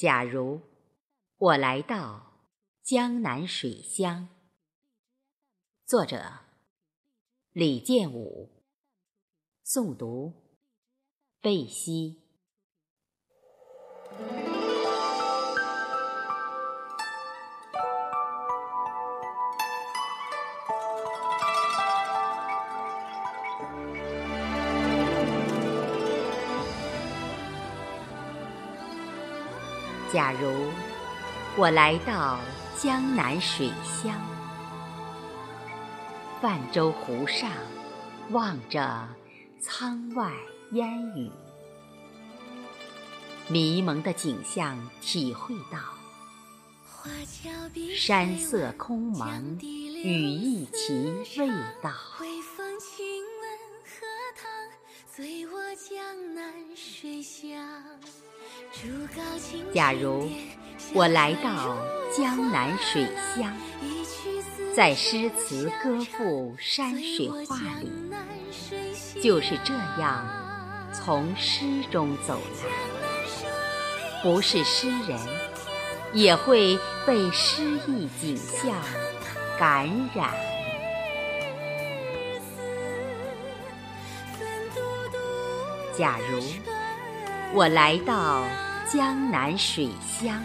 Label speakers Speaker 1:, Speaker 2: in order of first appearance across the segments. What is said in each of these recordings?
Speaker 1: 假如我来到江南水乡，作者李建武，诵读贝西。假如我来到江南水乡，泛舟湖上，望着舱外烟雨，迷蒙的景象，体会到山色空蒙，雨亦其味道。假如我来到江南水乡，在诗词歌赋山水画里，就是这样从诗中走来。不是诗人，也会被诗意景象感染。假如我来到。江南水乡，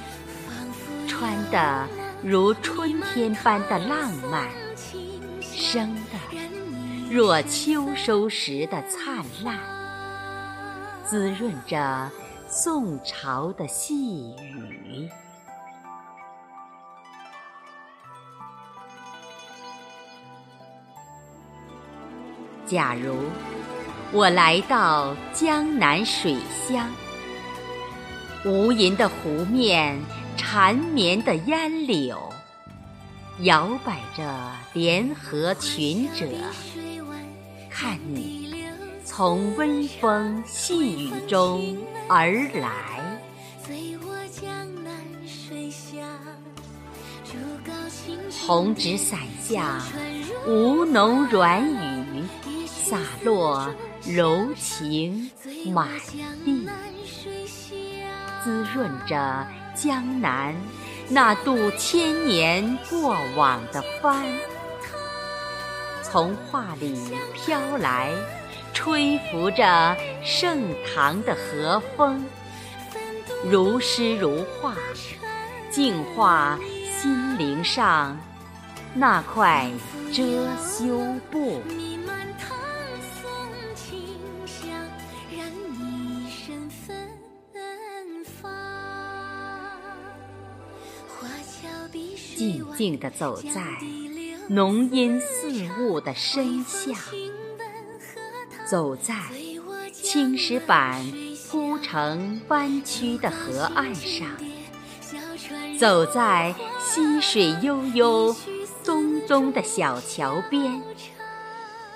Speaker 1: 穿的如春天般的浪漫，生的若秋收时的灿烂，滋润着宋朝的细雨。假如我来到江南水乡。无垠的湖面，缠绵的烟柳，摇摆着莲荷群者。看你从微风细雨中而来，红纸伞下，吴侬软语洒落柔情满地。滋润着江南那渡千年过往的帆，从画里飘来，吹拂着盛唐的和风，如诗如画，净化心灵上那块遮羞布。静静地走在浓荫似雾的深巷，走在青石板铺成弯曲的河岸上，走在溪水悠悠、淙淙的小桥边，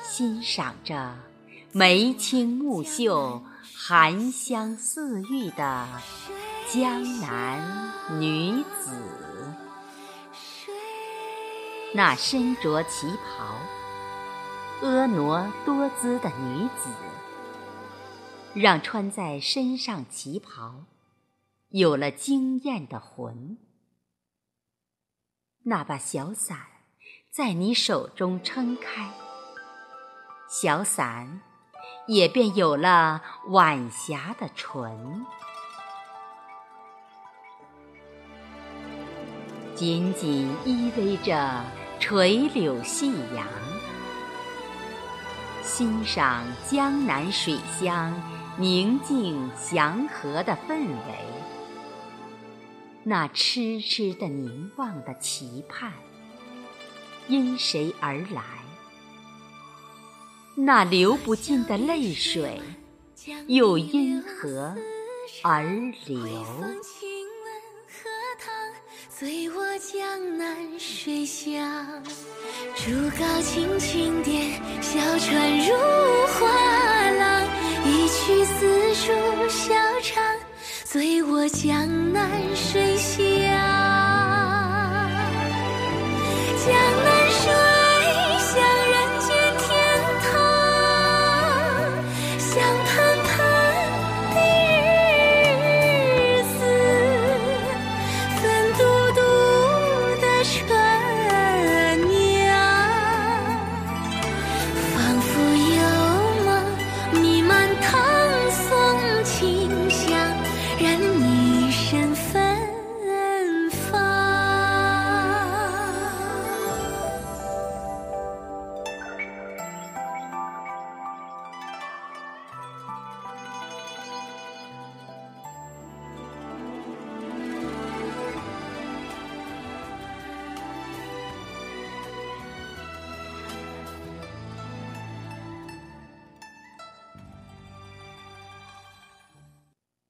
Speaker 1: 欣赏着眉清目秀、含香似玉的江南女子。那身着旗袍、婀娜多姿的女子，让穿在身上旗袍有了惊艳的魂。那把小伞在你手中撑开，小伞也便有了晚霞的纯。紧紧依偎着垂柳夕阳，欣赏江南水乡宁静祥和的氛围。那痴痴的凝望的期盼，因谁而来？那流不尽的泪水，又因何而流？
Speaker 2: 醉我江南水乡，竹篙轻轻点，小船入画廊，一曲丝竹小唱，醉我江南水。